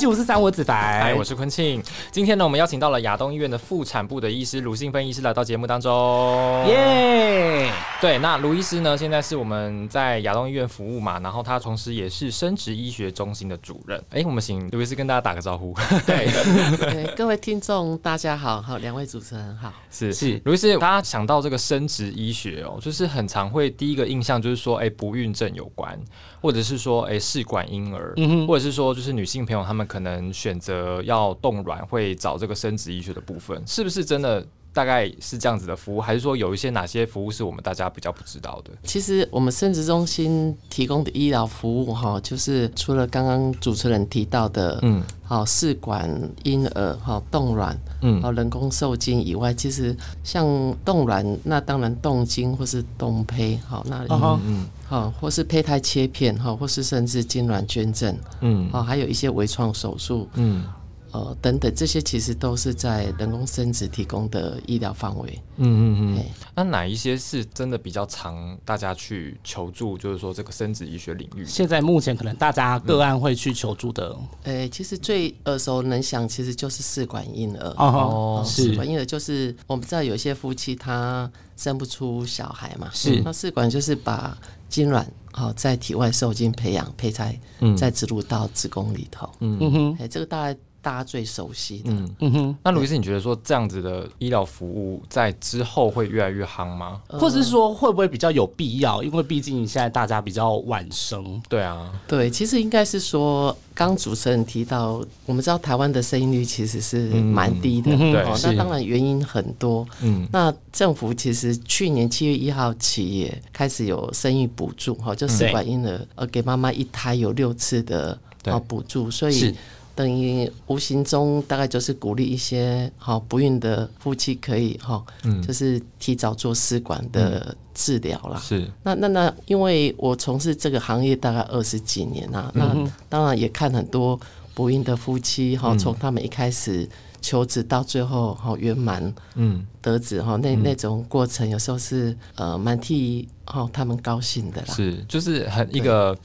一五四三，我子凡，嗨，我是坤庆。今天呢，我们邀请到了亚东医院的妇产部的医师卢信芬医师来到节目当中。耶！对，那卢医师呢，现在是我们在亚东医院服务嘛，然后他同时也是生殖医学中心的主任。哎，我们请卢医师跟大家打个招呼。对，各位听众大家好，好，两位主持人好。是是，卢医师，大家想到这个生殖医学哦，就是很常会第一个印象就是说，哎，不孕症有关。或者是说，哎，试管婴儿，或者是说，就是女性朋友她们可能选择要冻卵，会找这个生殖医学的部分，是不是真的？大概是这样子的服务，还是说有一些哪些服务是我们大家比较不知道的？其实我们生殖中心提供的医疗服务，哈，就是除了刚刚主持人提到的，嗯，好试管婴儿，哈冻卵，嗯，好人工受精以外，其实像冻卵，那当然冻精或是冻胚，好那嗯嗯，好或是胚胎切片，哈或是甚至精卵捐赠，嗯，好还有一些微创手术，嗯。呃，等等，这些其实都是在人工生殖提供的医疗范围。嗯嗯嗯。那哪一些是真的比较常大家去求助？就是说这个生殖医学领域，现在目前可能大家个案会去求助的。诶，其实最耳熟能详，其实就是试管婴儿。哦，试管婴儿就是我们知道有些夫妻他生不出小孩嘛，是那试管就是把精卵好在体外受精培养胚胎，再植入到子宫里头。嗯哼，哎，这个大概。大家最熟悉的，嗯嗯哼。那卢医师，你觉得说这样子的医疗服务在之后会越来越夯吗？或者是说会不会比较有必要？因为毕竟现在大家比较晚生。对啊，对，其实应该是说，刚主持人提到，我们知道台湾的生育率其实是蛮低的，对。那当然原因很多，嗯。那政府其实去年七月一号起也开始有生育补助，哈，就试管婴儿呃给妈妈一胎有六次的啊补助，所以。等于无形中大概就是鼓励一些好不孕的夫妻可以哈，就是提早做试管的治疗啦。是，那那那，因为我从事这个行业大概二十几年啊，那当然也看很多不孕的夫妻哈，从他们一开始求子到最后哈圆满嗯。得子哈，那那种过程有时候是呃蛮替哈他们高兴的啦。是，就是很一个。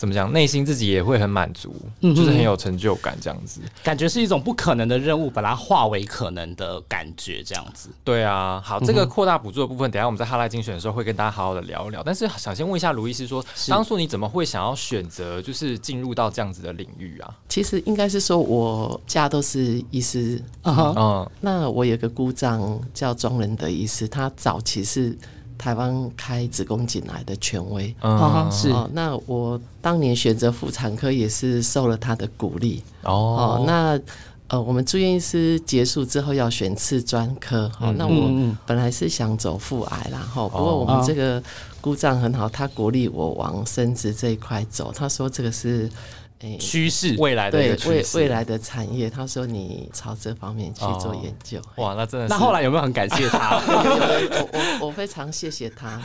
怎么讲？内心自己也会很满足，就是很有成就感，这样子。感觉是一种不可能的任务，把它化为可能的感觉，这样子。对啊，好，这个扩大补助的部分，等下我们在哈拉精选的时候会跟大家好好的聊一聊。但是想先问一下卢医师，说当初你怎么会想要选择就是进入到这样子的领域啊？其实应该是说，我家都是医师，嗯，那我有个姑丈叫庄仁德医师，他早期是。台湾开子宫颈癌的权威，是那我当年选择妇产科也是受了他的鼓励哦。那呃，我们住院医师结束之后要选次专科，好，那我本来是想走妇癌啦，哈。不过我们这个姑丈很好，他鼓励我往生殖这一块走，他说这个是。趋势，未来的对未未来的产业，他说你朝这方面去做研究。哇，那真的，那后来有没有很感谢他？我我我非常谢谢他，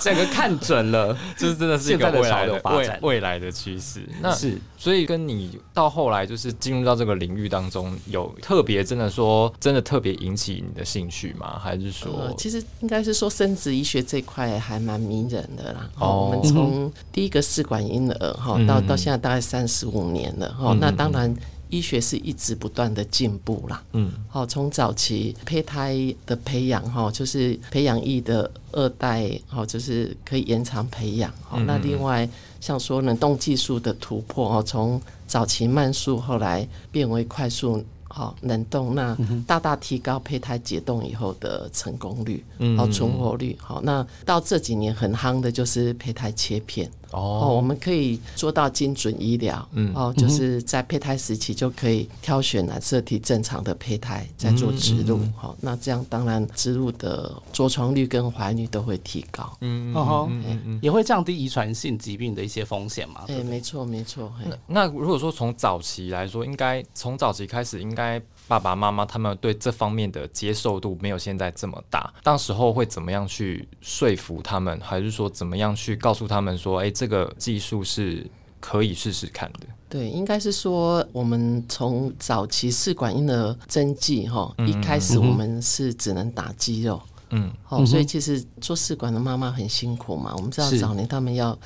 整个看准了，就是真的是一个未来的发展，未来的趋势。那是，所以跟你到后来就是进入到这个领域当中，有特别真的说，真的特别引起你的兴趣吗？还是说，其实应该是说生殖医学这块还蛮迷人的啦。哦，我们从第一个试管婴儿哈，到到现在大概三十。五年了哈，那当然医学是一直不断的进步啦。嗯，好，从早期胚胎的培养哈，就是培养液的二代，好，就是可以延长培养。好，那另外像说冷冻技术的突破哈，从早期慢速后来变为快速。好，冷冻那大大提高胚胎解冻以后的成功率，好存活率。好，那到这几年很夯的就是胚胎切片。哦，我们可以做到精准医疗，嗯，哦，就是在胚胎时期就可以挑选染色体正常的胚胎，再做植入，好，那这样当然植入的着床率跟怀孕率都会提高，嗯嗯，也会降低遗传性疾病的一些风险嘛？哎，没错没错。那如果说从早期来说，应该从早期开始，应该爸爸妈妈他们对这方面的接受度没有现在这么大，当时候会怎么样去说服他们，还是说怎么样去告诉他们说，哎？这个技术是可以试试看的。对，应该是说我们从早期试管婴儿针剂哈，一开始我们是只能打肌肉，嗯，好，所以其实做试管的妈妈很辛苦嘛。我们知道早年他们要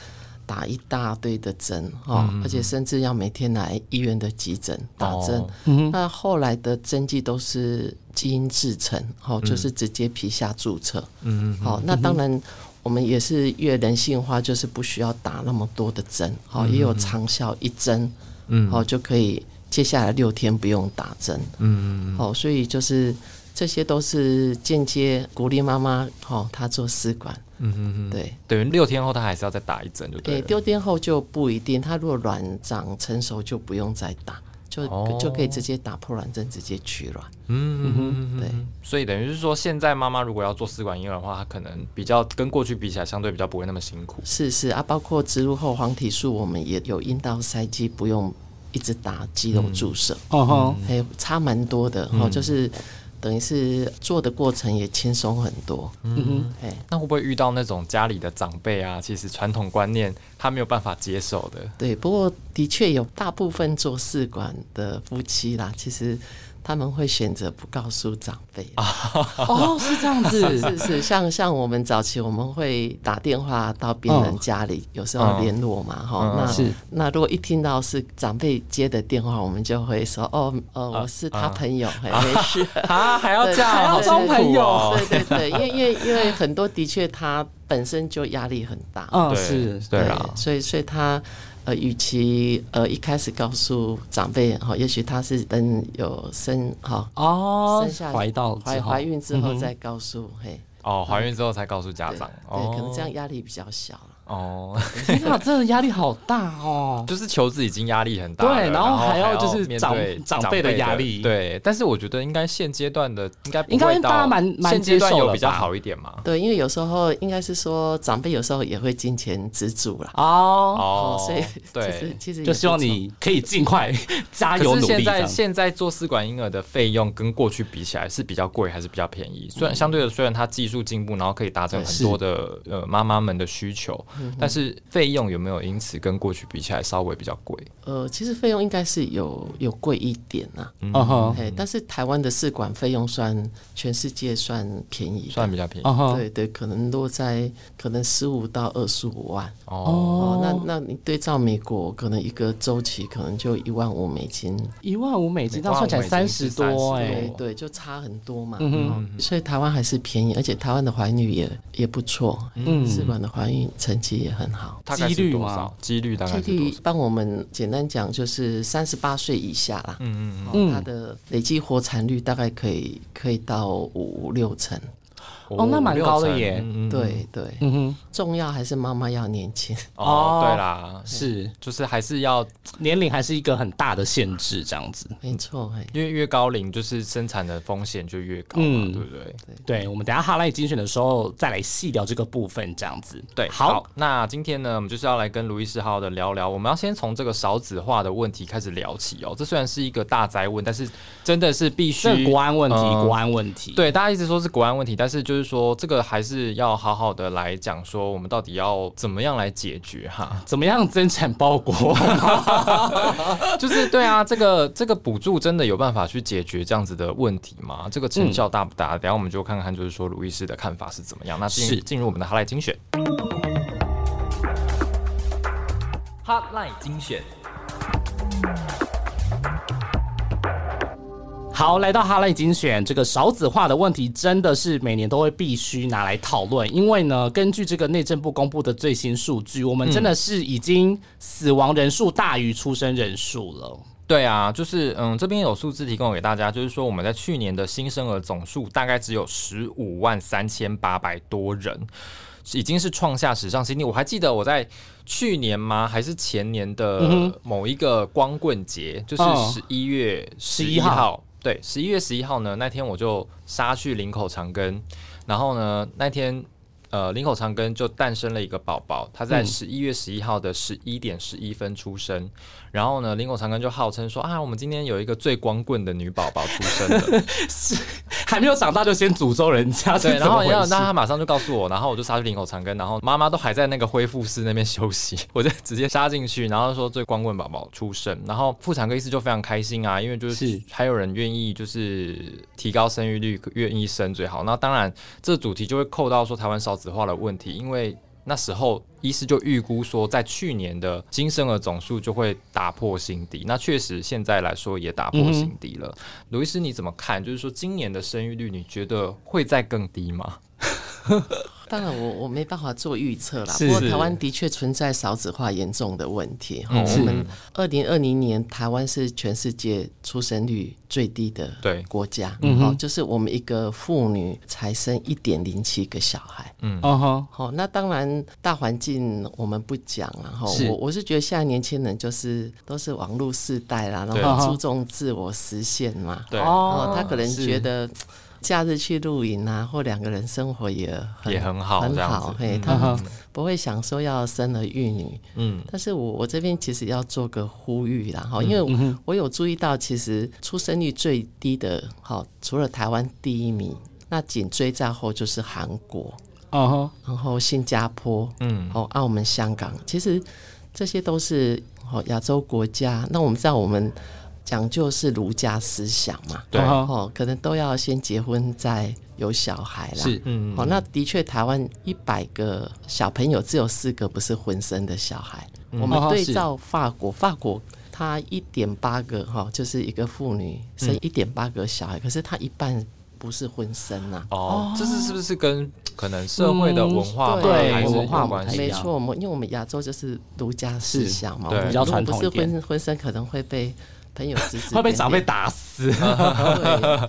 打一大堆的针哈，而且甚至要每天来医院的急诊打针。那后来的针剂都是基因制成，好，就是直接皮下注射。嗯嗯，好，那当然。我们也是越人性化，就是不需要打那么多的针，好，也有长效一针，嗯，好就可以接下来六天不用打针，嗯嗯好，所以就是这些都是间接鼓励妈妈，好，她做试管，嗯哼哼，对，等于六天后他还是要再打一针，就对，六天后就不一定，他如果卵长成熟就不用再打。就就可以直接打破卵针，直接取卵。嗯，对。所以等于是说，现在妈妈如果要做试管婴儿的话，她可能比较跟过去比起来，相对比较不会那么辛苦。是是啊，包括植入后黄体素，我们也有阴道塞剂，不用一直打肌肉注射。哦吼，还有差蛮多的哦，就是。等于是做的过程也轻松很多，嗯哼，哎，那会不会遇到那种家里的长辈啊？其实传统观念他没有办法接受的。对，不过的确有大部分做试管的夫妻啦，其实。他们会选择不告诉长辈。哦，是这样子，是是像像我们早期我们会打电话到别人家里，有时候联络嘛，哈，那是。那如果一听到是长辈接的电话，我们就会说哦，呃，我是他朋友，没事。啊，还要这样，还要装朋友，对对对，因为因为因为很多的确他本身就压力很大，嗯，是，对啊，所以所以他。呃，与其呃一开始告诉长辈哈，也许他是等有生哈哦，生下怀到怀怀孕之后再告诉嘿。哦，怀孕之后才告诉家长，对，可能这样压力比较小。哦，天哪，真的压力好大哦！就是求子已经压力很大，对，然后还要就是长长辈的压力，对。但是我觉得应该现阶段的应该应该大家蛮蛮接受有比较好一点嘛。对，因为有时候应该是说长辈有时候也会金钱资助了哦哦，所以对，其实就希望你可以尽快加油努力。现在现在做试管婴儿的费用跟过去比起来是比较贵还是比较便宜？虽然相对的，虽然它技术进步，然后可以达成很多的呃妈妈们的需求。但是费用有没有因此跟过去比起来稍微比较贵？呃，其实费用应该是有有贵一点呐。嗯哼，哎，但是台湾的试管费用算全世界算便宜，算比较便宜。对对，可能落在可能十五到二十五万。哦，那那你对照美国，可能一个周期可能就一万五美金，一万五美金，这样算起来三十多哎，对，就差很多嘛。嗯所以台湾还是便宜，而且台湾的怀孕也也不错，嗯，试管的怀孕成绩也很好。几率多少？几率大概？几率帮我们简单讲，就是三十八岁以下啦。嗯嗯嗯，他的累计活产率大概可以可以到五六成。哦，那蛮高的耶。对对，嗯哼，重要还是妈妈要年轻。哦，对啦，是，就是还是要年龄还是一个很大的限制，这样子。没错，因为越高龄，就是生产的风险就越高嘛，对不对？对，我们等下哈拉精选的时候再来细聊这个部分，这样子。对，好，那今天呢，我们就是要来跟卢医师好好的聊聊。我们要先从这个少子化的问题开始聊起哦。这虽然是一个大灾问，但是真的是必须国安问题，国安问题。对，大家一直说是国安问题，但是就是。就是说，这个还是要好好的来讲，说我们到底要怎么样来解决哈？怎么样增产报国？就是对啊，这个这个补助真的有办法去解决这样子的问题吗？这个成效大不大？等下我们就看看，就是说卢医师的看法是怎么样。那进进入我们的哈赖精选，哈赖精选。好，来到哈雷精选，这个少子化的问题真的是每年都会必须拿来讨论，因为呢，根据这个内政部公布的最新数据，我们真的是已经死亡人数大于出生人数了。对啊，就是嗯，这边有数字提供给大家，就是说我们在去年的新生儿总数大概只有十五万三千八百多人。已经是创下史上新低。我还记得我在去年吗？还是前年的某一个光棍节，就是十一月十一号。对，十一月十一号呢，那天我就杀去林口长庚，然后呢，那天。呃，林口长庚就诞生了一个宝宝，他在十一月十一号的十一点十一分出生。然后呢，林口长庚就号称说啊，我们今天有一个最光棍的女宝宝出生了，是还没有长大就先诅咒人家。对，然后那他马上就告诉我，然后我就杀去林口长庚，然后妈妈都还在那个恢复室那边休息，我就直接杀进去，然后说最光棍宝宝出生，然后妇产科医师就非常开心啊，因为就是还有人愿意就是提高生育率，愿意生最好。那当然，这主题就会扣到说台湾少子化的问题，因为。那时候，医师就预估说，在去年的新生儿总数就会打破新低。那确实，现在来说也打破新低了。卢医师，你怎么看？就是说，今年的生育率，你觉得会再更低吗？当然，我我没办法做预测啦。不过，台湾的确存在少子化严重的问题。我们二零二零年，台湾是全世界出生率最低的国家。嗯好，就是我们一个妇女才生一点零七个小孩。嗯，哦好，那当然大环境我们不讲然后我我是觉得现在年轻人就是都是网络世代啦，然后注重自我实现嘛。对，哦，他可能觉得。假日去露营啊，或两个人生活也也很好，很好。嘿，他不会想说要生儿育女。嗯，但是我我这边其实要做个呼吁啦，哈，因为我有注意到，其实出生率最低的，哈，除了台湾第一名，那紧追在后就是韩国，哦，然后新加坡，嗯，哦，澳门、香港，其实这些都是哦亚洲国家。那我们知道我们。讲究是儒家思想嘛，对哦，可能都要先结婚再有小孩啦。是，嗯，哦，那的确，台湾一百个小朋友只有四个不是婚生的小孩。我们对照法国，法国他一点八个哈，就是一个妇女生一点八个小孩，可是他一半不是婚生啊。哦，这是是不是跟可能社会的文化对文化关系？没错，我们因为我们亚洲就是儒家思想嘛，比较传统不是婚婚生可能会被。朋友指指会被长辈打死。对，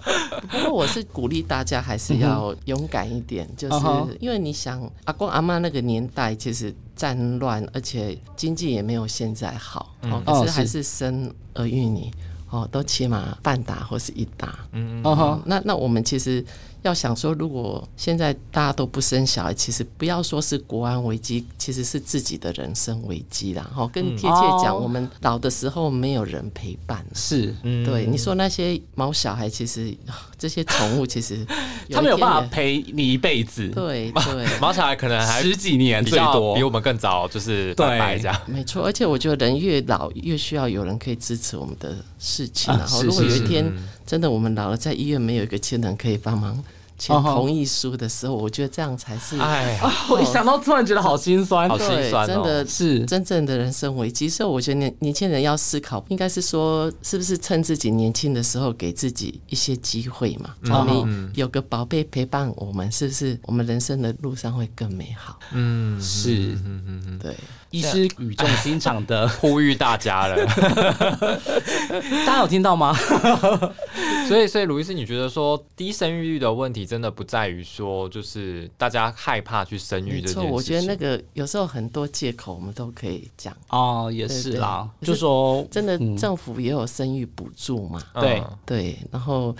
不过我是鼓励大家还是要勇敢一点，就是因为你想阿公阿妈那个年代其实战乱，而且经济也没有现在好，哦，可是。还是生儿育女哦，都起码半打或是一打。嗯嗯，那那我们其实。要想说，如果现在大家都不生小孩，其实不要说是国安危机，其实是自己的人生危机啦。哈，更贴切讲，我们老的时候没有人陪伴。是，对你说那些毛小孩，其实这些宠物其实 他们有办法陪你一辈子。对 对，毛小孩可能还十几年最多，比我们更早就是拜拜这样。没错，而且我觉得人越老越需要有人可以支持我们的事情。然后如果有一天真的我们老了，在医院没有一个亲人可以帮忙。签同意书的时候，我觉得这样才是。哎，我一想到突然觉得好心酸，好心酸真的是真正的人生危机。所以我觉得年年轻人要思考，应该是说，是不是趁自己年轻的时候给自己一些机会嘛？我们有个宝贝陪伴我们，是不是我们人生的路上会更美好？嗯，是，嗯嗯嗯，对。医师语重心长的 呼吁大家了，大家有听到吗？所以，所以，鲁医师，你觉得说低生育率的问题，真的不在于说，就是大家害怕去生育这件事？我觉得那个有时候很多借口，我们都可以讲。哦，也是啦，就说真的，政府也有生育补助嘛，对。对，然后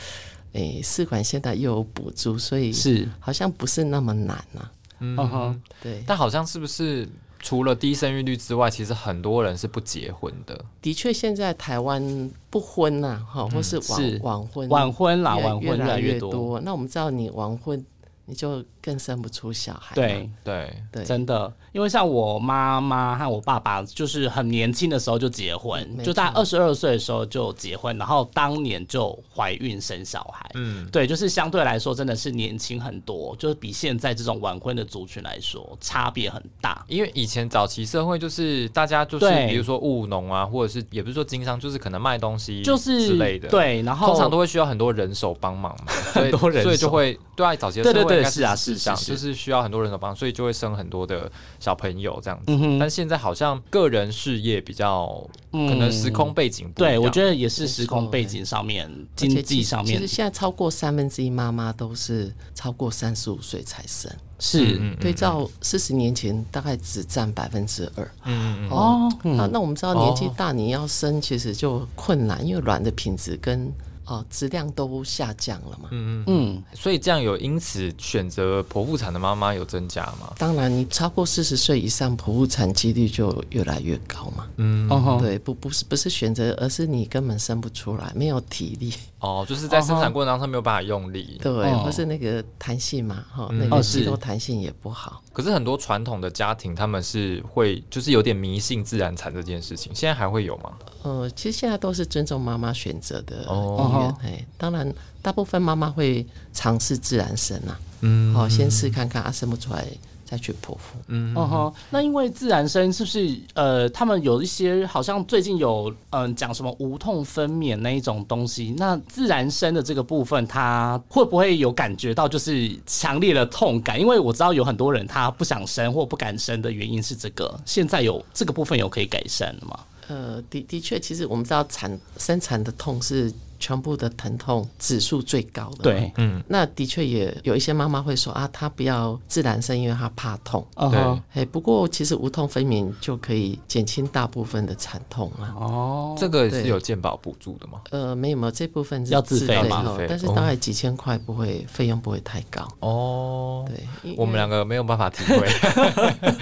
诶，试管现在又有补助，所以是。好像不是那么难呐，嗯哼，对，但好像是不是？除了低生育率之外，其实很多人是不结婚的。的确，现在台湾不婚呐，哈，或是晚晚婚，晚婚啦，晚婚越来越多。那我们知道，你晚婚，你就更生不出小孩。对对对，真的。因为像我妈妈和我爸爸，就是很年轻的时候就结婚，就在二十二岁的时候就结婚，然后当年就怀孕生小孩。嗯，对，就是相对来说真的是年轻很多，就是比现在这种晚婚的族群来说差别很大。因为以前早期社会就是大家就是比如说务农啊，或者是也不是说经商，就是可能卖东西就是之类的。对，然后通常都会需要很多人手帮忙嘛，很多人，所以就会对啊，早期的对对对是啊是这样，是是是。就是需要很多人的帮，所以就会生很多的小朋友这样子。嗯但现在好像个人事业比较，可能时空背景。对，我觉得也是时空背景上面、而经济上面其实现在超过三分之一妈妈都是超过三十五岁才生，是。嗯对照四十年前大概只占百分之二。嗯嗯哦，嗯。那那我们知道年纪大你要生其实就困难，因为卵的品质跟哦质量都下降了嘛。嗯嗯，嗯，所以这样有因此选择剖腹产的妈妈有增加吗？当然，你超过四十岁以上，剖腹产几率就越来越高嘛。嗯哦对，不不是不是选择，而是你根本生不出来，没有体力，哦，就是在生产过程当中没有办法用力。对，哦。或是那个弹性嘛，哈、嗯。那个哦是肌肉弹性也不好。可是很多传统的家庭他们是会就是有点迷信自然产这件事情，现在还会有吗？呃，其实现在都是尊重妈妈选择的哦。意愿，哎、当然，大部分妈妈会尝试自然生啊，嗯。哦，先试看看啊，生不出来再去剖腹。嗯哦吼，那因为自然生是不是呃，他们有一些好像最近有嗯讲什么无痛分娩那一种东西，那自然生的这个部分，他会不会有感觉到就是强烈的痛感？因为我知道有很多人他不想生或不敢生的原因是这个，现在有这个部分有可以改善的吗？呃，的的确，其实我们知道产生产的痛是全部的疼痛指数最高的。，对，嗯那的确也有一些妈妈会说啊，她不要自然生，因为她怕痛。嗯哼，哎，不过其实无痛分娩就可以减轻大部分的产痛啊。哦，这个是有健保补助的吗？呃，没有没有，这部分是要自费吗但是大概几千块不会，费用不会太高。哦，对，我们两个个没有办法体会，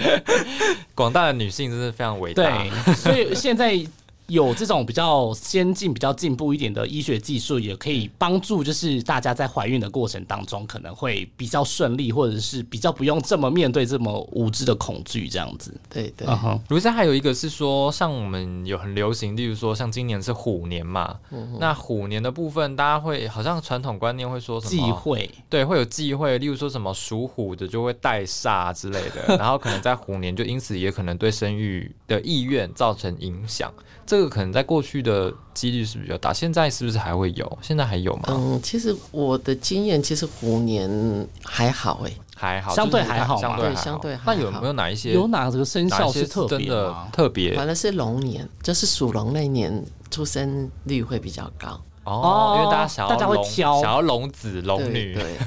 广大的女性真是非常伟大。对，所以现在有这种比较先进、比较进步一点的医学技术，也可以帮助，就是大家在怀孕的过程当中可能会比较顺利，或者是比较不用这么面对这么无知的恐惧这样子。对对，嗯哼，卢莎还有一个是说，像我们有很流行，例如说像今年是虎年嘛，那虎年的部分，大家会好像传统观念会说什么？忌讳。对，会有忌讳，例如说什么属虎的就会带煞之类的，然后可能在虎年就因此也可能对生育的意愿造成影响。这个可能在过去的几率是比较大，现在是不是还会有？现在还有吗？嗯，其实我的经验，其实虎年还好哎，还好，相对就是还好嘛对相对还好相对那有好没有哪一些有哪个生肖是特别的？特别反正是龙年，就是属龙那一年出生率会比较高。哦？因为大家想要大家会龙挑想要龙子龙女，对。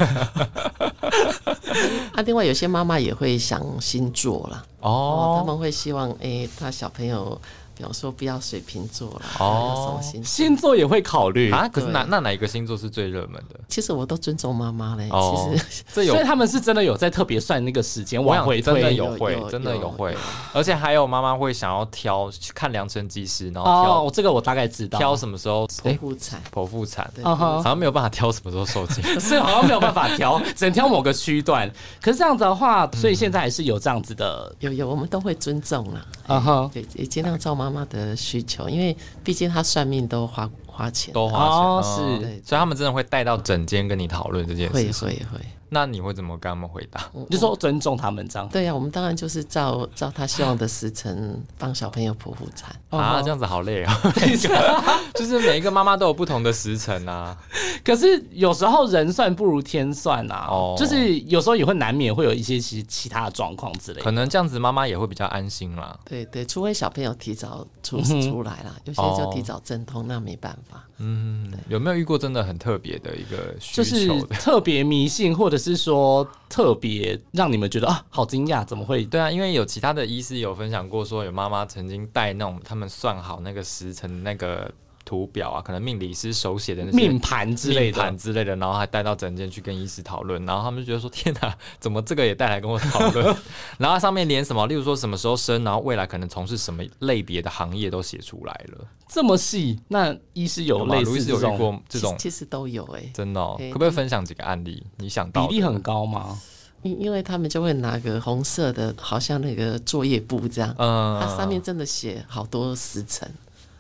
啊，另外有些妈妈也会想星座啦，哦，他哦们会希望，哎、他小朋友，比方说不要水瓶座了，哦。什么星座？星座也会考虑。啊，可是哪那哪一个星座是最热门的？其实我都尊重妈妈嘞，哦。其实。这有所以他们是真的有在特别算那个时间我想往回真的。有会有，真的有有会，而且还有妈妈会想要挑看良辰吉时，然后挑哦，这个我大概知道。挑什么时候剖哎腹产，剖腹产，对，嗯哼好像没有办法挑什么时候受精。是好像没有办法挑，只能挑某个区段。可是这样子的话，所以现在还是有这样子的，有有，我们都会尊重啦，嗯哼，对，也尽量照妈妈妈的需求，因为毕竟她算命都花花钱，都花钱，是所以他们真的会带到整间跟你讨论这件事情。会会。那你会怎么跟他们回答？就说尊重他们这样。对呀、我们当然就是照照他希望的时辰帮小朋友剖腹产。啊，这样子好累啊！每 个就是每一个妈妈都有不同的时辰啊。可是有时候人算不如天算啊，哦就是有时候也会难免会有一些其其他的状况之类的。可能这样子妈妈也会比较安心啦。对对，除非小朋友提早出嗯出来啦，有些哦就提早阵痛，那没办法。嗯，有没有遇过真的很特别的一个需就是求？特别迷信，或者是说特别让你们觉得啊，好惊讶，怎么会？对啊，因为有其他的医师有分享过，说有妈妈曾经带那种他们算好那个时辰那个图表啊，可能命理师手写的那些命盘之类命盘的，之类的，然后还带到诊间去跟医师讨论，然后他们就觉得说：“天哪，怎么这个也带来跟我讨论？” 然后它上面连什么，例如说什么时候生，然后未来可能从事什么类别的行业都写出来了。这么细，那医师有吗？类似医师有遇似这种过这种其实都有哎、真的、哦？可不可以分享几个案例？你想到比例很高吗？因因为他们就会拿个红色的，好像那个作业簿这样，嗯，它上面真的写好多时辰，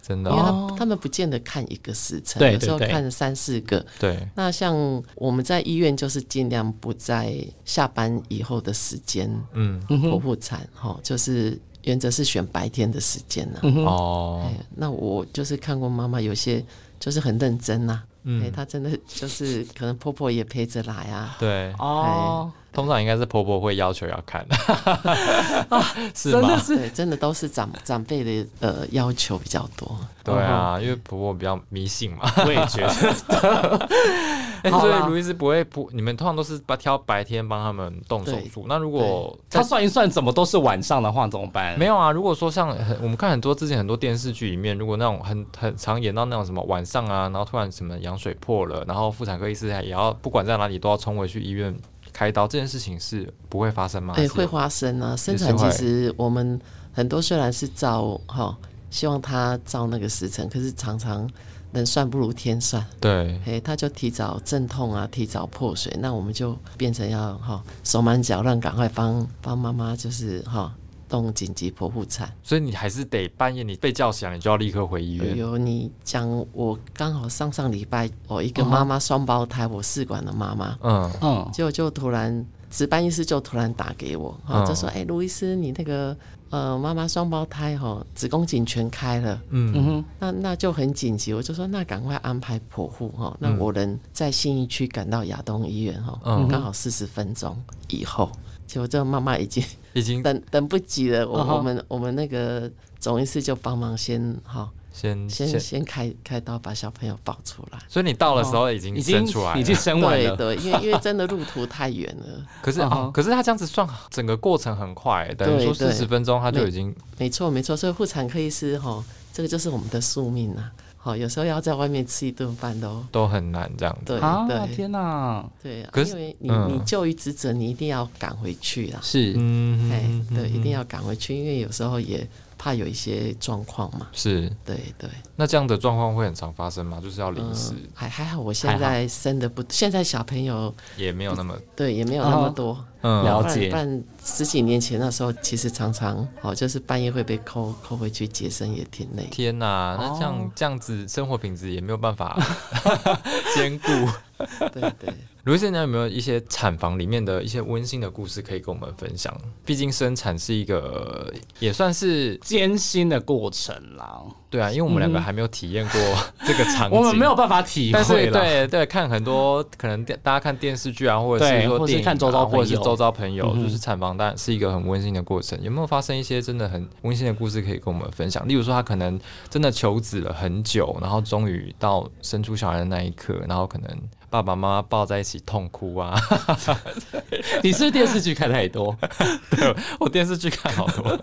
真的。因为哦、他他们不见得看一个时辰，有时候看三四个。对。那像我们在医院就是尽量不在下班以后的时间嗯。剖腹产，哈、就是原则是选白天的时间呐、嗯，哦。哎，那我就是看过妈妈有些就是很认真呐、哎，她真的就是可能婆婆也陪着来啊。对，哦，通常应该是婆婆会要求要看，是吗真的？是对，真的都是长长辈的呃要求比较多。对啊，因为婆婆比较迷信嘛。我也觉得，所以卢医师不会不，你们通常都是把挑白天帮他们动手对术。那如果他算一算怎么都是晚上的话怎么办？没有啊，如果说像很我们看很多之前很多电视剧里面，如果那种很很常演到那种什么晚上啊，然后突然什么羊水破了，然后妇产科医师也要不管在哪里都要冲回去医院开刀，这件事情是不会发生吗？哎，还是会发生啊。生产其实我们很多虽然是照哈，希望他照那个时辰，可是常常人算不如天算。对，哎，他就提早阵痛啊，提早破水，那我们就变成要哈手忙脚乱，赶快帮帮妈妈就是哈动紧急剖腹产。所以你还是得半夜你被叫醒，你就要立刻回医院。有你讲，我刚好上上礼拜，我一个妈妈双胞胎，我试管的妈妈，嗯，嗯，就就突然值班医师就突然打给我，就说：“哎、卢医师，你那个呃妈妈双胞胎哈，子宫颈全开了，嗯嗯哼，那那就很紧急。”我就说：“那赶快安排剖腹哈。”那嗯我人在信义区赶到亚东医院哈，嗯刚好四十分钟以后，结果这个妈妈已经已经等 等不及了，我、我们我们那个总医师就帮忙先哈。先先先开开刀把小朋友抱出来。所以你到的时候已经已经生出来了，已经生完了，对对，因为因为真的路途太远了，可是、嗯哼哦，可是他这样子算整个过程很快，等于说四十分钟他就已经没错没错。所以妇产科医师哈，这个就是我们的宿命呐。好，有时候要在外面吃一顿饭都都很难这样子。对啊，对天哪，对，可是因为你嗯你就医职责，你一定要赶回去啦。是，嗯哎，对，一定要要赶回去，因为有时候也怕有一些状况嘛。是。对对，那这样的状况会很常发生吗？就是要临时、嗯，还还好，我现在生的不，现在小朋友也没有那么对也没有那么多。嗯了解但十几年前那时候，其实常常哦，就是半夜会被扣扣回去接生，也挺累。天哪，那这样、哦这样子生活品质也没有办法 兼顾。对对，卢医生，你有没有一些产房里面的一些温馨的故事可以跟我们分享？毕竟生产是一个也算是艰辛的过程啦，对啊，因为我们两个嗯还没有体验过这个场景，我们没有办法体但是。对对，看很多可能电大家看电视剧啊，或者是说电影、看周遭或者是周遭朋友，嗯就是产房当然是一个很温馨的过程。有没有发生一些真的很温馨的故事可以跟我们分享？例如说，他可能真的求子了很久，然后终于到生出小孩的那一刻，然后可能爸爸妈妈抱在一起痛哭啊。你是不是电视剧看太多？我电视剧看好多，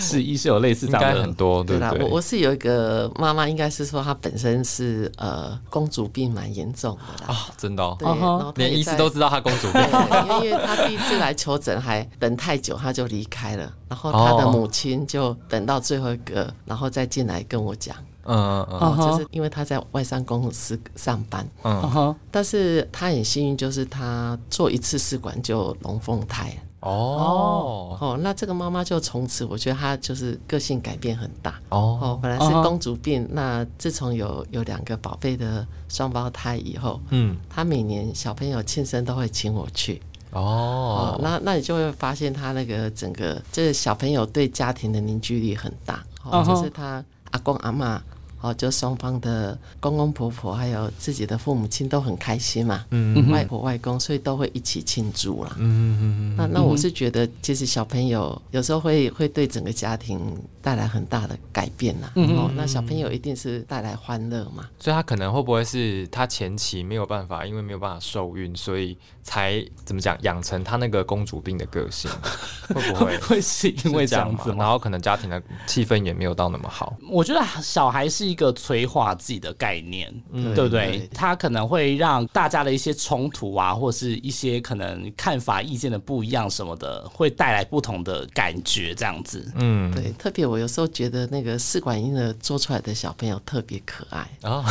是一是有类似应这样的该很多，对对啦，不对？我我是有一个妈妈，应该是说她本身是呃公主病蛮严重的啦。啊，真的、哦，连医师都知道她公主病。对，因为她第一次来求诊还等太久，她就离开了。然后她的哦母亲就等到最后一个，然后再进来跟我讲，嗯嗯嗯嗯哼就是因为她在外商公司上班，嗯嗯，哼，但是她很幸运，就是她做一次试管就龙凤胎。哦哦，那这个妈妈就从此，我觉得她就是个性改变很大。哦哦，本来是公主病，那自从有有两个宝贝的双胞胎以后，嗯她每年小朋友庆生都会请我去。哦哦，那那你就会发现她那个整个就是小朋友对家庭的凝聚力很大。哦就是她阿公阿妈。哦，就双方的公公婆婆还有自己的父母亲都很开心嘛，嗯外婆外公，所以都会一起庆祝啦。嗯嗯那那我是觉得，其实小朋友有时候会会对整个家庭带来很大的改变呐。嗯哦，那小朋友一定是带来欢乐嘛。所以他可能会不会是他前期没有办法，因为没有办法受孕，所以才怎么讲养成他那个公主病的个性？会不会会是因为这样子吗？然后可能家庭的气氛也没有到那么好。我觉得小孩是一个催化剂的概念，嗯对不对对？他可能会让大家的一些冲突啊，或是一些可能看法、意见的不一样什么的，会带来不同的感觉，这样子。嗯，对，特别我有时候觉得那个试管婴儿做出来的小朋友特别可爱。啊，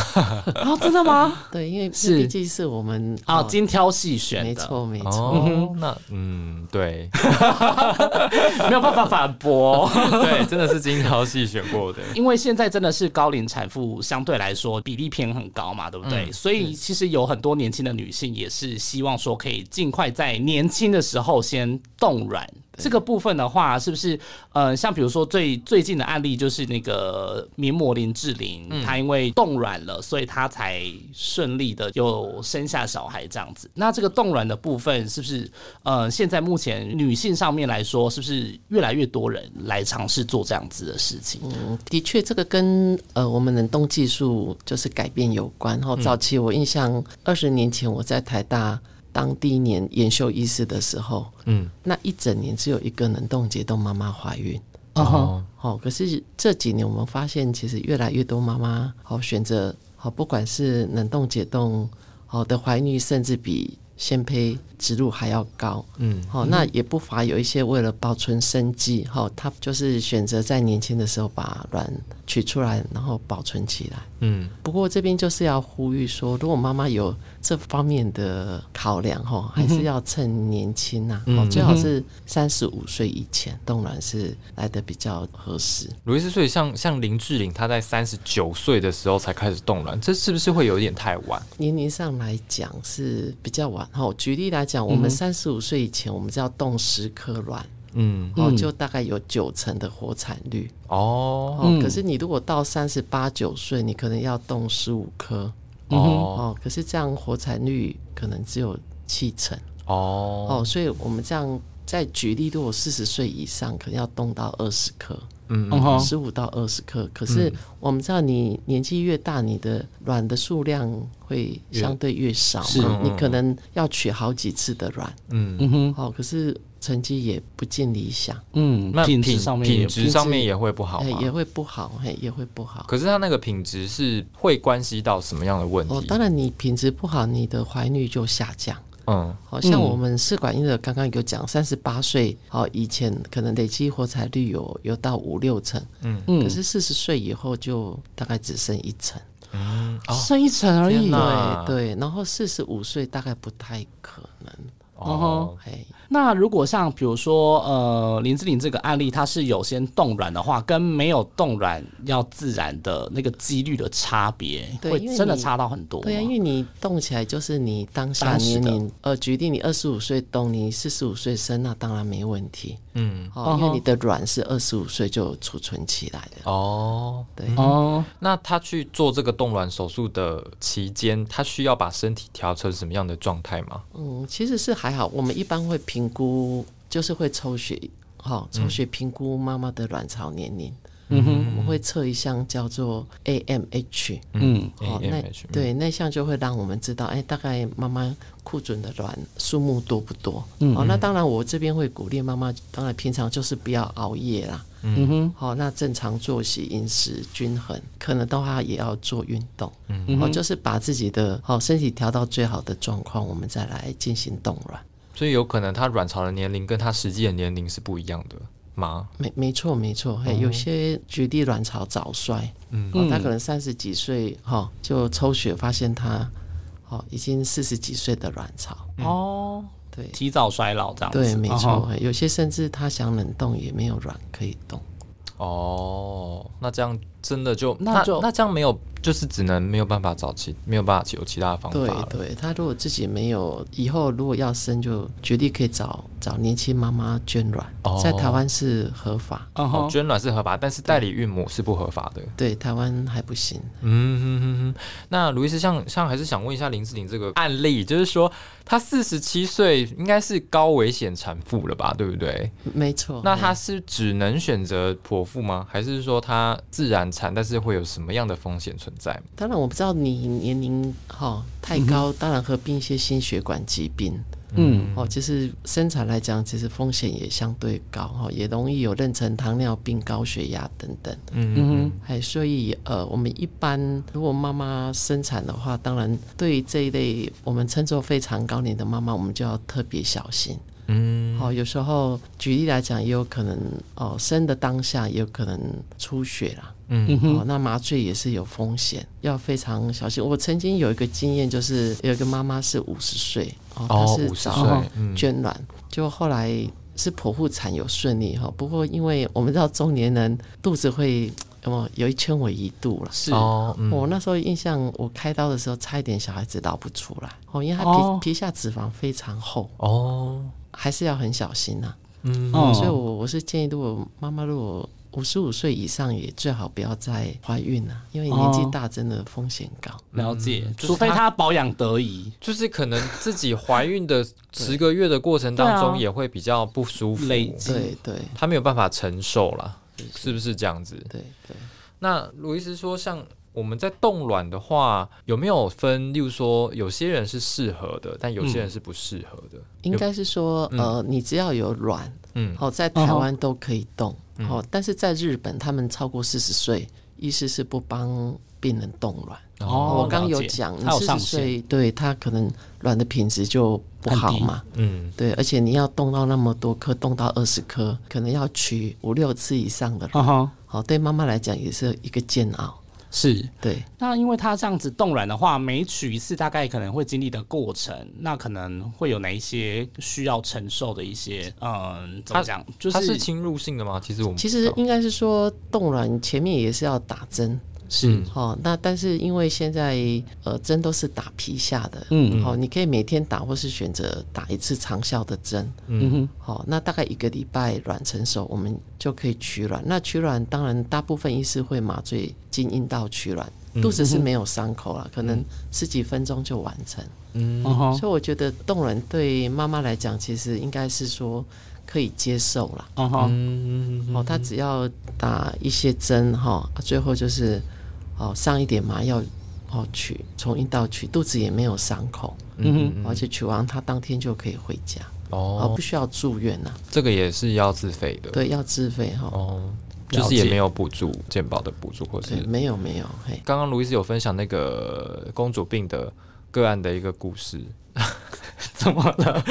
真的吗？对，因为是毕竟是我们啊，哦精挑细选的，没错没错。哦，那嗯，对 没有办法反驳。对，真的是精挑细选过的。因为现在真的是高龄产妇相对来说比例偏很高嘛，对不对？嗯所以其实有很多年轻的女性也是希望说可以尽快在年轻的时候先冻卵这个部分的话，是不是呃，像比如说最最近的案例，就是那个名模林志玲，她因为冻卵了，所以她才顺利的又生下小孩这样子。那这个冻卵的部分，是不是呃，现在目前女性上面来说，是不是越来越多人来尝试做这样子的事情？嗯，的确，这个跟呃我们冷冻技术就是改变有关。然后早期我印象二十年前我在台大。当第一年研修医师的时候，嗯，那一整年只有一个冷冻解冻妈妈怀孕，哦，好，可是这几年我们发现，其实越来越多妈妈好选择好，不管是冷冻解冻好的怀孕，甚至比先胚植入还要高，嗯，好，那也不乏有一些为了保存生机，哈，他就是选择在年轻的时候把卵取出来，然后保存起来，嗯，不过这边就是要呼吁说，如果妈妈有。这方面的考量哈，还是要趁年轻呐，哦，最好是三十五岁以前冻卵是来的比较合适。卢医师，所以像像林志玲，她在三十九岁的时候才开始冻卵，这是不是会有点太晚？年龄上来讲是比较晚哈。举例来讲，我们三十五岁以前，我们只要冻十颗卵，嗯，哦，就大概有九成的活产率哦。可是你如果到三十八九岁，你可能要冻十五颗。哦，可是这样活产率可能只有七成哦哦，所以我们这样再举例，如果四十岁以上，可能要冻到二十克，嗯嗯，十五到二十克。可是我们知道，你年纪越大，你的卵的数量会相对越少嘛，你可能要取好几次的卵，嗯嗯哼，好，可是。成绩也不尽理想，嗯，那品质上面品质上面也会不好，也会不好，嘿，也会不好。可是它那个品质是会关系到什么样的问题？哦，当然你品质不好，你的怀率就下降。嗯，好像我们试管婴儿刚刚有讲，三十八岁好以前可能累积活产率有有到五六成，嗯。嗯，可是四十岁以后就大概只剩一成，嗯，剩一成而已。对对，然后四十五岁大概不太可能。哦，嘿。那如果像比如说，呃，林志玲这个案例，它是有先冻卵的话，跟没有冻卵要自然的那个几率的差别，会真的差到很多。对啊，因为你冻起来就是你当下年龄，呃，决定你二十五岁冻，你四十五岁生，那当然没问题。嗯，哦，因为你的卵是二十五岁就储存起来的。哦，对哦。那他去做这个冻卵手术的期间，他需要把身体调成什么样的状态吗？嗯，其实是还好，我们一般会评。评估就是会抽血，哈，抽血评估妈妈的卵巢年龄。嗯哼，我们会测一项叫做 AMH。嗯，哦，那对那项就会让我们知道，哎，大概妈妈库存的卵数目多不多？嗯，哦，那当然我这边会鼓励妈妈，当然平常就是不要熬夜啦。嗯哼，好，那正常作息、饮食均衡，可能的话也要做运动。嗯哼，就是把自己的好身体调到最好的状况，我们再来进行冻卵。所以有可能他卵巢的年龄跟他实际的年龄是不一样的吗？没没错没错，嘿，有些举例卵巢早衰，嗯，他可能三十几岁哈就抽血发现他，哦，已经四十几岁的卵巢。哦，对，提早衰老这样。对，没错，有些甚至他想冷冻也没有卵可以冻。哦，那这样真的就那就那这样没有。就是只能没有办法找其没有办法有其他的方法对，对他如果自己没有，以后如果要生，就绝对可以找找年轻妈妈捐卵，在台湾是合法。哦，捐卵是合法，但是代理孕母是不合法的。对，台湾还不行。嗯哼哼哼。那卢医师，像像还是想问一下林志玲这个案例，就是说她四十七岁应该是高危险产妇了吧？对不对？没错。那她是只能选择剖腹吗？还是说她自然产，但是会有什么样的风险存？在，当然我不知道你年龄哈太高，当然合并一些心血管疾病，嗯，哦，就是生产来讲，其实风险也相对高哈，也容易有妊娠糖尿病、高血压等等，嗯。嗯，还所以呃，我们一般如果妈妈生产的话，当然对于这一类我们称作非常高龄的妈妈，我们就要特别小心。嗯，好，有时候举例来讲，也有可能哦，生的当下也有可能出血啦。嗯，哦，那麻醉也是有风险，要非常小心。我曾经有一个经验，就是有一个妈妈是五十岁，哦，她是早捐卵，就后来是剖腹产有顺利哈。不过因为我们知道中年人肚子会哦有一圈围一度了，是哦。我那时候印象，我开刀的时候差一点小孩子倒不出来，哦，因为他皮皮下脂肪非常厚哦。还是要很小心呐。嗯，所以我我是建议，如果妈妈如果五十五岁以上，也最好不要再怀孕了，因为年纪大真的风险高。了解，除非她保养得宜，就是可能自己怀孕的十个月的过程当中也会比较不舒服，累积，对对，她没有办法承受了，是不是这样子？对对。那鲁医师说，像。我们在冻卵的话，有没有分？例如说，有些人是适合的，但有些人是不适合的。应该是说，呃，你只要有卵，嗯，好，在台湾都可以冻，好，但是在日本，他们超过四十岁，医师是不帮病人冻卵。哦，我刚有讲，四十岁，对他可能卵的品质就不好嘛，嗯，对，而且你要冻到那么多颗，冻到二十颗，可能要取五六次以上的，好，对妈妈来讲也是一个煎熬。是对，那因为它这样子冻卵的话，每取一次大概可能会经历的过程，那可能会有哪一些需要承受的一些，嗯，怎么讲？就是它是侵入性的吗？其实我们其实应该是说冻卵前面也是要打针。是哦，那但是因为现在呃针都是打皮下的，嗯，好，你可以每天打，或是选择打一次长效的针，嗯哼，好，那大概一个礼拜卵成熟，我们就可以取卵。那取卵当然大部分医师会麻醉进阴道取卵，肚子是没有伤口了，可能十几分钟就完成。嗯，所以我觉得冻卵对妈妈来讲，其实应该是说可以接受了。嗯哼，哦，他只要打一些针哈，最后就是。哦，上一点麻药，哦取从阴道取，肚子也没有伤口，嗯哼，而且取完他当天就可以回家，哦，不需要住院呐。这个也是要自费的，对，要自费哈。哦，就是也没有补助，健保的补助或是没有没有。嘿，刚刚卢医师有分享那个公主病的个案的一个故事，怎么了？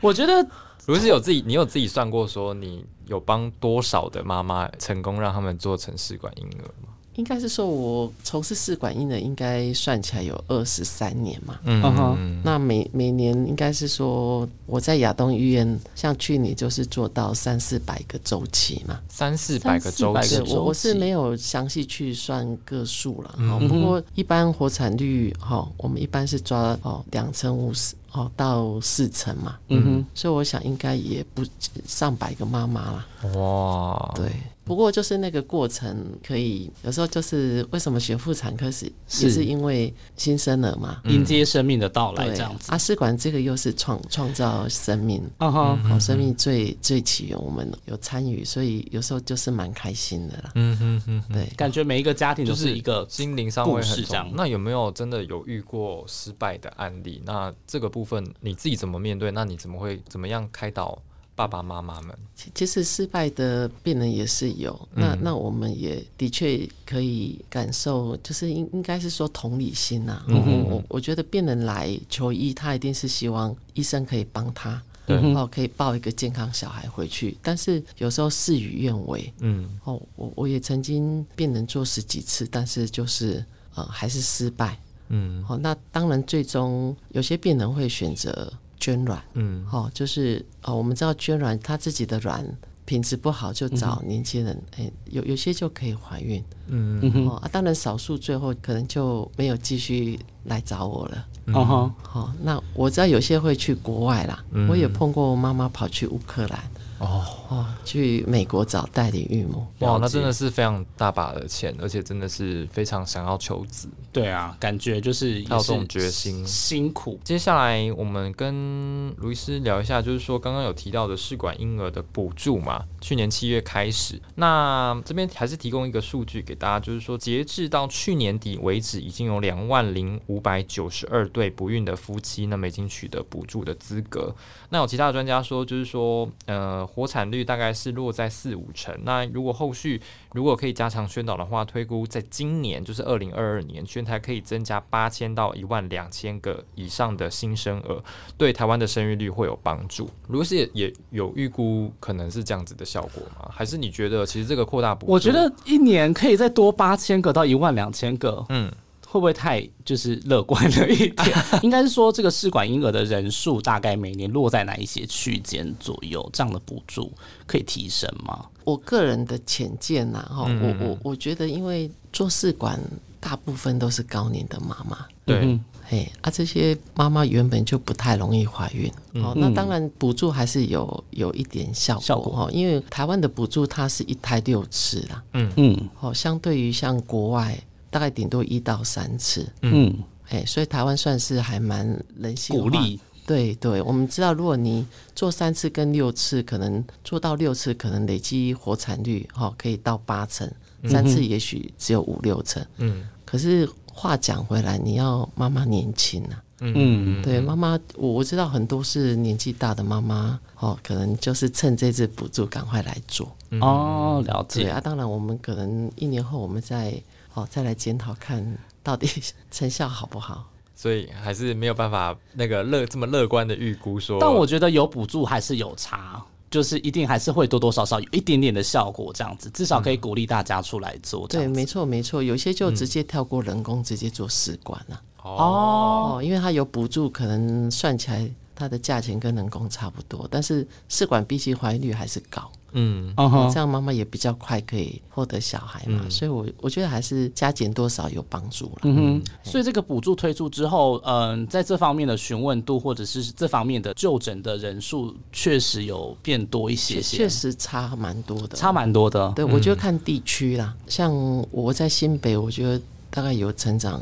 我觉得卢医师有自己，你有自己算过，说你有帮多少的妈妈成功让他们做成试管婴儿吗？应该是说，我从事试管婴儿应该算起来有二十三年嘛。嗯哼，那每每年应该是说，我在亚东医院，像去年就是做到三四百个周期嘛。三四百个周期，我我是没有详细去算个数了。哈，不过一般活产率哈，我们一般是抓哦两成五十哦到四成嘛。嗯哼，所以我想应该也不上百个妈妈了。哇，对。不过就是那个过程，可以有时候就是为什么学妇产科是也是因为新生儿嘛，迎接生命的到来这样子。啊，试管这个又是创创造生命，哦哈，好生命最最起源，我们有参与，所以有时候就是蛮开心的啦。嗯哼哼，对，感觉每一个家庭都是一个心灵上会很重。那有没有真的有遇过失败的案例？那这个部分你自己怎么面对？那你怎么会怎么样开导？爸爸妈妈们，其实失败的病人也是有。那那我们也的确可以感受，就是应应该是说同理心呐。我我觉得病人来求医，他一定是希望医生可以帮他，哦，可以抱一个健康小孩回去。但是有时候事与愿违，嗯，哦，我我也曾经病人做十几次，但是就是呃还是失败，嗯，好，那当然最终有些病人会选择。捐卵，嗯，哦，就是哦，我们知道捐卵，他自己的卵品质不好，就找年轻人，哎，有有些就可以怀孕，嗯，哦，啊，当然少数最后可能就没有继续来找我了，哦哈，好，那我知道有些会去国外啦，我也碰过妈妈跑去乌克兰。哦。哦，去美国找代理孕母，哇，那真的是非常大把的钱，而且真的是非常想要求子。对啊，感觉就是要这种决心，辛苦。接下来我们跟卢医师聊一下，就是说刚刚有提到的试管婴儿的补助嘛，去年七月开始，那这边还是提供一个数据给大家，就是说截至到去年底为止，已经有两万零五百九十二对不孕的夫妻，那么已经取得补助的资格。那有其他的专家说，就是说，呃。活产率大概是落在四五成。那如果后续如果可以加强宣导的话，推估在今年就是二零二二年，全台可以增加八千到一万两千个以上的新生儿，对台湾的生育率会有帮助。如果是也也有预估可能是这样子的效果吗？还是你觉得其实这个扩大补我觉得一年可以再多八千个到一万两千个，嗯。会不会太就是乐观了一点？应该是说，这个试管婴儿的人数大概每年落在哪一些区间左右？这样的补助可以提升吗？我个人的浅见呐，哈，我我我觉得，因为做试管大部分都是高龄的妈妈。对，嘿，啊，这些妈妈原本就不太容易怀孕，哦，那当然补助还是有有一点效效果果哈，因为台湾的补助它是一胎六次啦，嗯嗯哦，相对于像国外大概顶多一到三次，嗯，哎，所以台湾算是还蛮人性化。鼓励。对对，我们知道，如果你做三次跟六次，可能做到六次，可能累积活产率哈、哦、可以到八成，三次也许只有五六成。嗯。可是话讲回来，你要妈妈年轻啊，嗯。对妈妈，我我知道很多是年纪大的妈妈哦，可能就是趁这次补助赶快来做。哦，了解。啊，当然我们可能一年后我们再哦再来检讨看到底 成效好不好。所以还是没有办法那个乐这么乐观的预估说，但我觉得有补助还是有差，就是一定还是会多多少少有一点点的效果，这样子至少可以鼓励大家出来做。这对，没错没错，有些就直接跳过人工，直接做试管了、哦，哦，因为它有补助，可能算起来它的价钱跟人工差不多，但是试管比起怀孕率还是高。嗯。这样妈妈也比较快可以获得小孩嘛，所以我我觉得还是加减多少有帮助了。嗯哼，所以这个补助推出之后，嗯、在这方面的询问度或者是这方面的就诊的人数，确实有变多一些些，确实差蛮多的，差蛮多的。对，我觉得看地区啦，像我在新北，我觉得大概有成长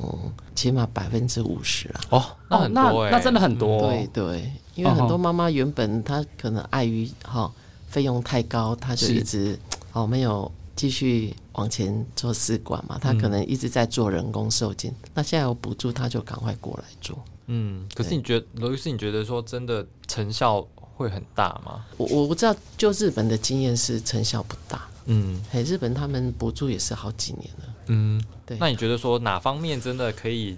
起码百分之五十啦。哦，那哦，那很多哎、那真的很多。对对，因为很多妈妈原本她可能碍于哈费用太高，他就一直哦没有继续往前做试管嘛，他可能一直在做人工受精。那现在有补助，他就赶快过来做。嗯，可是你觉得罗律师，你觉得说真的成效会很大吗？我我不知道，就日本的经验是成效不大。嗯嘿，日本他们补助也是好几年了。嗯，对那你觉得说哪方面真的可以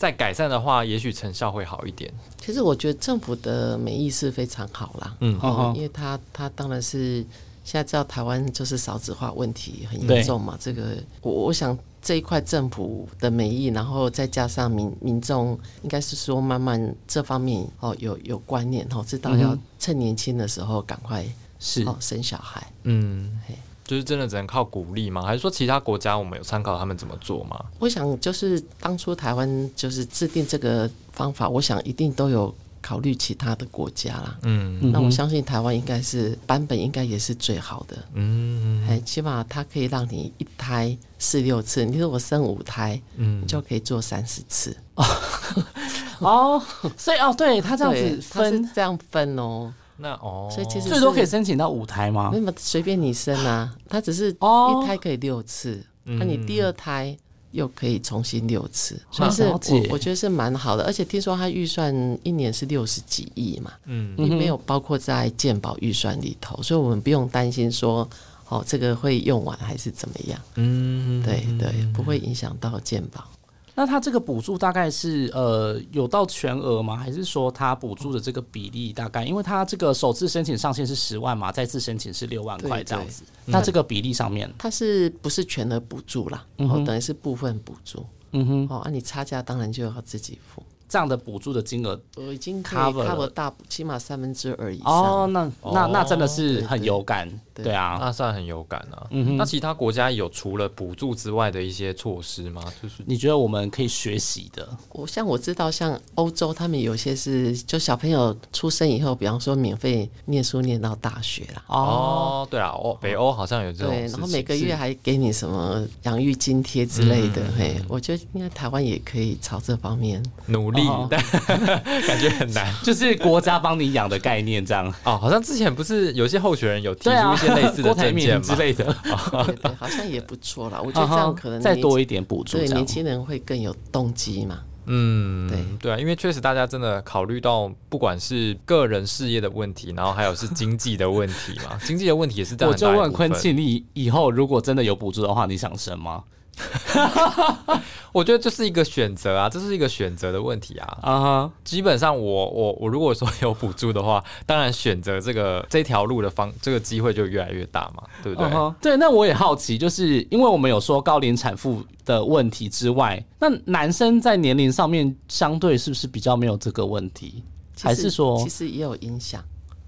再改善的话，也许成效会好一点？其实我觉得政府的美意是非常好啦，嗯。哦，因为他他当然是现在知道台湾就是少子化问题很对严重嘛，这个我我想这一块政府的美意，然后再加上民民众应该是说慢慢这方面哦有有观念哦，知道要趁年轻的时候赶快是。哦生小孩。嗯。嘿，就是真的只能靠鼓励吗？还是说其他国家我们有参考他们怎么做吗？我想就是当初台湾就是制定这个方法，我想一定都有考虑其他的国家啦。嗯那我相信台湾应该是版本应该也是最好的，嗯哎，起码它可以让你一胎试六次，你如果生五胎，嗯你就可以做三十次。哦，所以哦，对他这样子，它是分，这样分哦，那哦，所以其实最多可以申请到五胎吗？那？么随便你生啊，它只是哦。一胎可以六次，那、嗯你第二胎又可以重新六次，啊所以是我我觉得是蛮好的，而且听说它预算一年是六十几亿嘛，嗯。并没有包括在健保预算里头，所以我们不用担心说哦这个会用完还是怎么样，嗯。对对，不会影响到健保。那他这个补助大概是呃有到全额吗？还是说他补助的这个比例大概？因为他这个首次申请上限是十万嘛，再次申请是六万块这样子。那这个比例上面，它是不是全额补助啦？哦，等于是部分补助。嗯哼，哦，啊，你差价当然就要自己付。这样的补助的金额我已经 Cover cover 大起码三分之二以上。哦，那那那真的是很有感，对对啊，那算很有感啊。那其他国家有除了补助之外的一些措施吗？就是你觉得我们可以学习的？我像我知道，像欧洲他们有些是就小朋友出生以后，比方说免费念书念到大学啦。哦，对啊，欧北欧好像有这种对，然后每个月还给你什么养育津贴之类的，嘿，我觉得应该台湾也可以朝这方面。努力哦，但 感觉很难 就是国家帮你养的概念，这样。哦。好像之前不是有些候选人有提出一些类似的郭台铭证件吗？之类的，对对，好像也不错啦。我觉得这样可能啊再多一点补助，对年轻人会更有动机嘛。嗯，对对啊，因为确实大家真的考虑到，不管是个人事业的问题，然后还有是经济的问题嘛，经济的问题也是占我就问昆庆，你以后如果真的有补助的话，你想生吗？我觉得这是一个选择啊，这是一个选择的问题啊。啊哈，基本上我，我我如果说有补助的话，当然选择这个这条路的方，这个机会就越来越大嘛，对不对？对，那我也好奇，就是因为我们有说高龄产妇的问题之外，那男生在年龄上面相对是不是比较没有这个问题？还是说其实也有影响？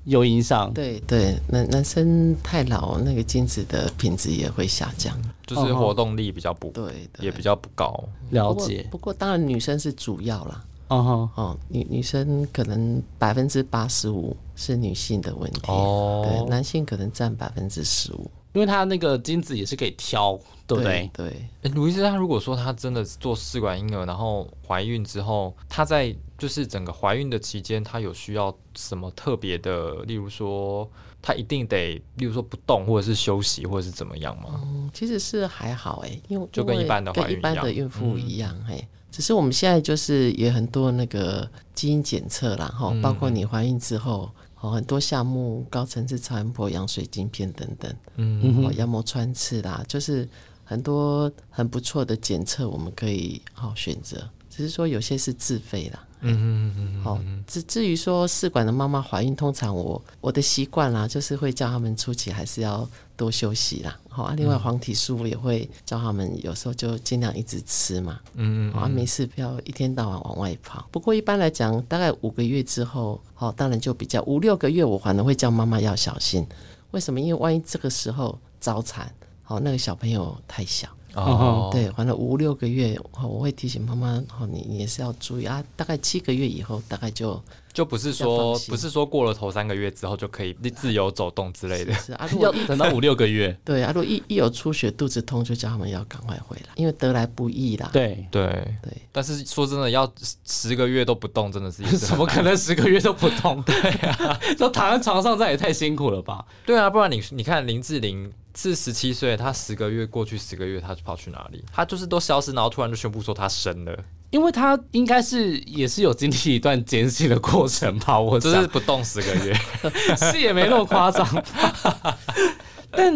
有影响。对对，男男生太老，那个精子的品质也会下降。就是活动力比较不，对，也比较不高。了解。不过当然女生是主要啦。嗯哼，哦，女女生可能百分之八十五是女性的问题，哦，对，男性可能占百分之十五，因为他那个精子也是可以挑，对不对？对。哎，卢医师，他如果说他真的做试管婴儿，然后怀孕之后，他在就是整个怀孕的期间，他有需要什么特别的？例如说，他一定得，例如说不动，或者是休息，或者是怎么样吗？嗯，其实是还好，哎，因为就跟一般的跟一般的孕妇一样，嘿。只是我们现在就是也很多那个基因检测啦，哈，包括你怀孕之后，哦，很多项目高层次超音波、羊水晶片等等，嗯，哦，羊膜穿刺啦，就是很多很不错的检测，我们可以好选择。只是说有些是自费啦。嗯嗯嗯好，至至于说试管的妈妈怀孕，通常我我的习惯啦，就是会叫他们初期还是要多休息啦。好啊，另外黄体素也会叫他们有时候就尽量一直吃嘛。嗯嗯。好啊，没事不要一天到晚往外跑。不过一般来讲，大概五个月之后，好，当然就比较五六个月，我反而会叫妈妈要小心。为什么？因为万一这个时候早产，好，那个小朋友太小。哦，对，反正五六个月，我会提醒妈妈，哦，你你也是要注意啊。大概七个月以后，大概就就不是说不是说过了头三个月之后就可以自由走动之类的，是啊，要等到五六个月。对啊，如果一一有出血、肚子痛，就叫他们要赶快回来，因为得来不易啦。对对对，但是说真的，要十个月都不动，真的是怎 么可能十个月都不动？对啊，都躺在床上，这也太辛苦了吧？对啊，不然你你看林志玲。是十七岁，他十个月过去，十个月他跑去哪里？他就是都消失，然后突然就宣布说他生了。因为他应该是也是有经历一段艰辛的过程吧？我就是不动十个月，是也没那么夸张。但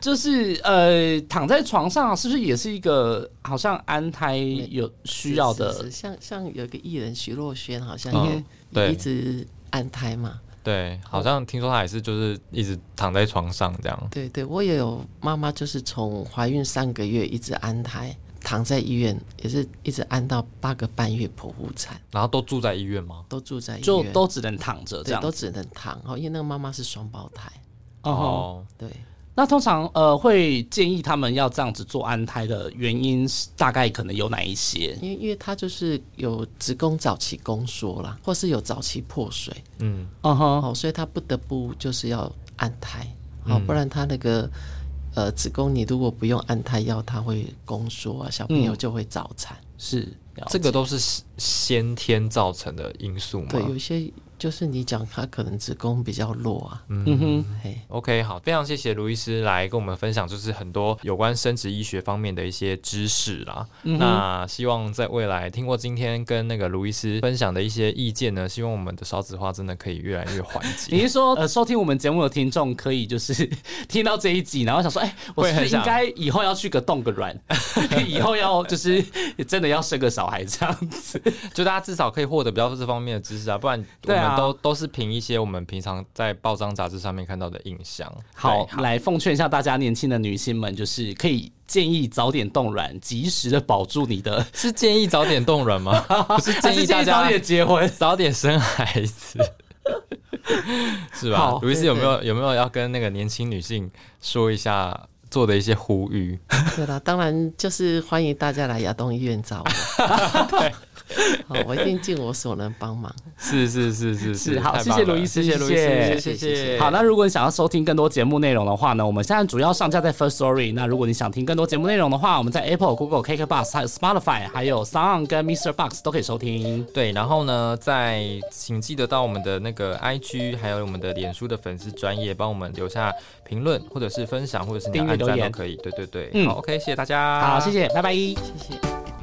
就是呃，躺在床上是不是也是一个好像安胎有需要的？像像有个艺人徐若瑄，好像也一直安胎嘛。对，好像听说她也是，就是一直躺在床上这样。对对，我也有妈妈，就是从怀孕三个月一直安胎，躺在医院，也是一直安到八个半月剖腹产。然后都住在医院吗？都住在医院，就都只能躺着这样，都只能躺。哦，因为那个妈妈是双胞胎。哦，对。那通常呃会建议他们要这样子做安胎的原因，大概可能有哪一些？因为因为他就是有子宫早期宫缩啦，或是有早期破水，嗯，哦好，所以他不得不就是要安胎，好，不然他那个呃子宫你如果不用安胎药，它会宫缩啊，小朋友就会早产。是，这个都是先天造成的因素吗？对，有些。就是你讲他可能子宫比较弱啊，嗯哼，嘿，OK，好，非常谢谢卢医师来跟我们分享，就是很多有关生殖医学方面的一些知识啦。那希望在未来听过今天跟那个卢医师分享的一些意见呢，希望我们的少子化真的可以越来越缓解。你是说，呃，收听我们节目的听众可以就是听到这一集，然后想说，哎，我是应该以后要去个动个卵，以后要就是真的要生个小孩这样子，就大家至少可以获得比较这方面的知识啊，不然对啊。都都是凭一些我们平常在报章杂志上面看到的印象。好，来奉劝一下大家，年轻的女性们，就是可以建议早点冻卵，及时的保住你的。是建议早点冻卵吗？不是建议大家早点结婚，早点生孩子，是吧？卢医师有没有有没有要跟那个年轻女性说一下做的一些呼吁？对了，当然就是欢迎大家来亚东医院找我。对。好，我一定尽我所能帮忙。是是是是是，好，谢谢卢医师，谢谢卢医师，谢谢。好，那如果你想要收听更多节目内容的话呢，我们现在主要上架在 First Story。那如果你想听更多节目内容的话，我们在 Apple、Google、K K Bus、还有 Spotify、还有 Sound 跟 Mr. Box 都可以收听。对，然后呢，在请记得到我们的那个 IG，还有我们的脸书的粉丝专业，帮我们留下评论，或者是分享，或者是订阅留言都可以。对对对，嗯，好，OK，谢谢大家。好，谢谢，拜拜，谢谢。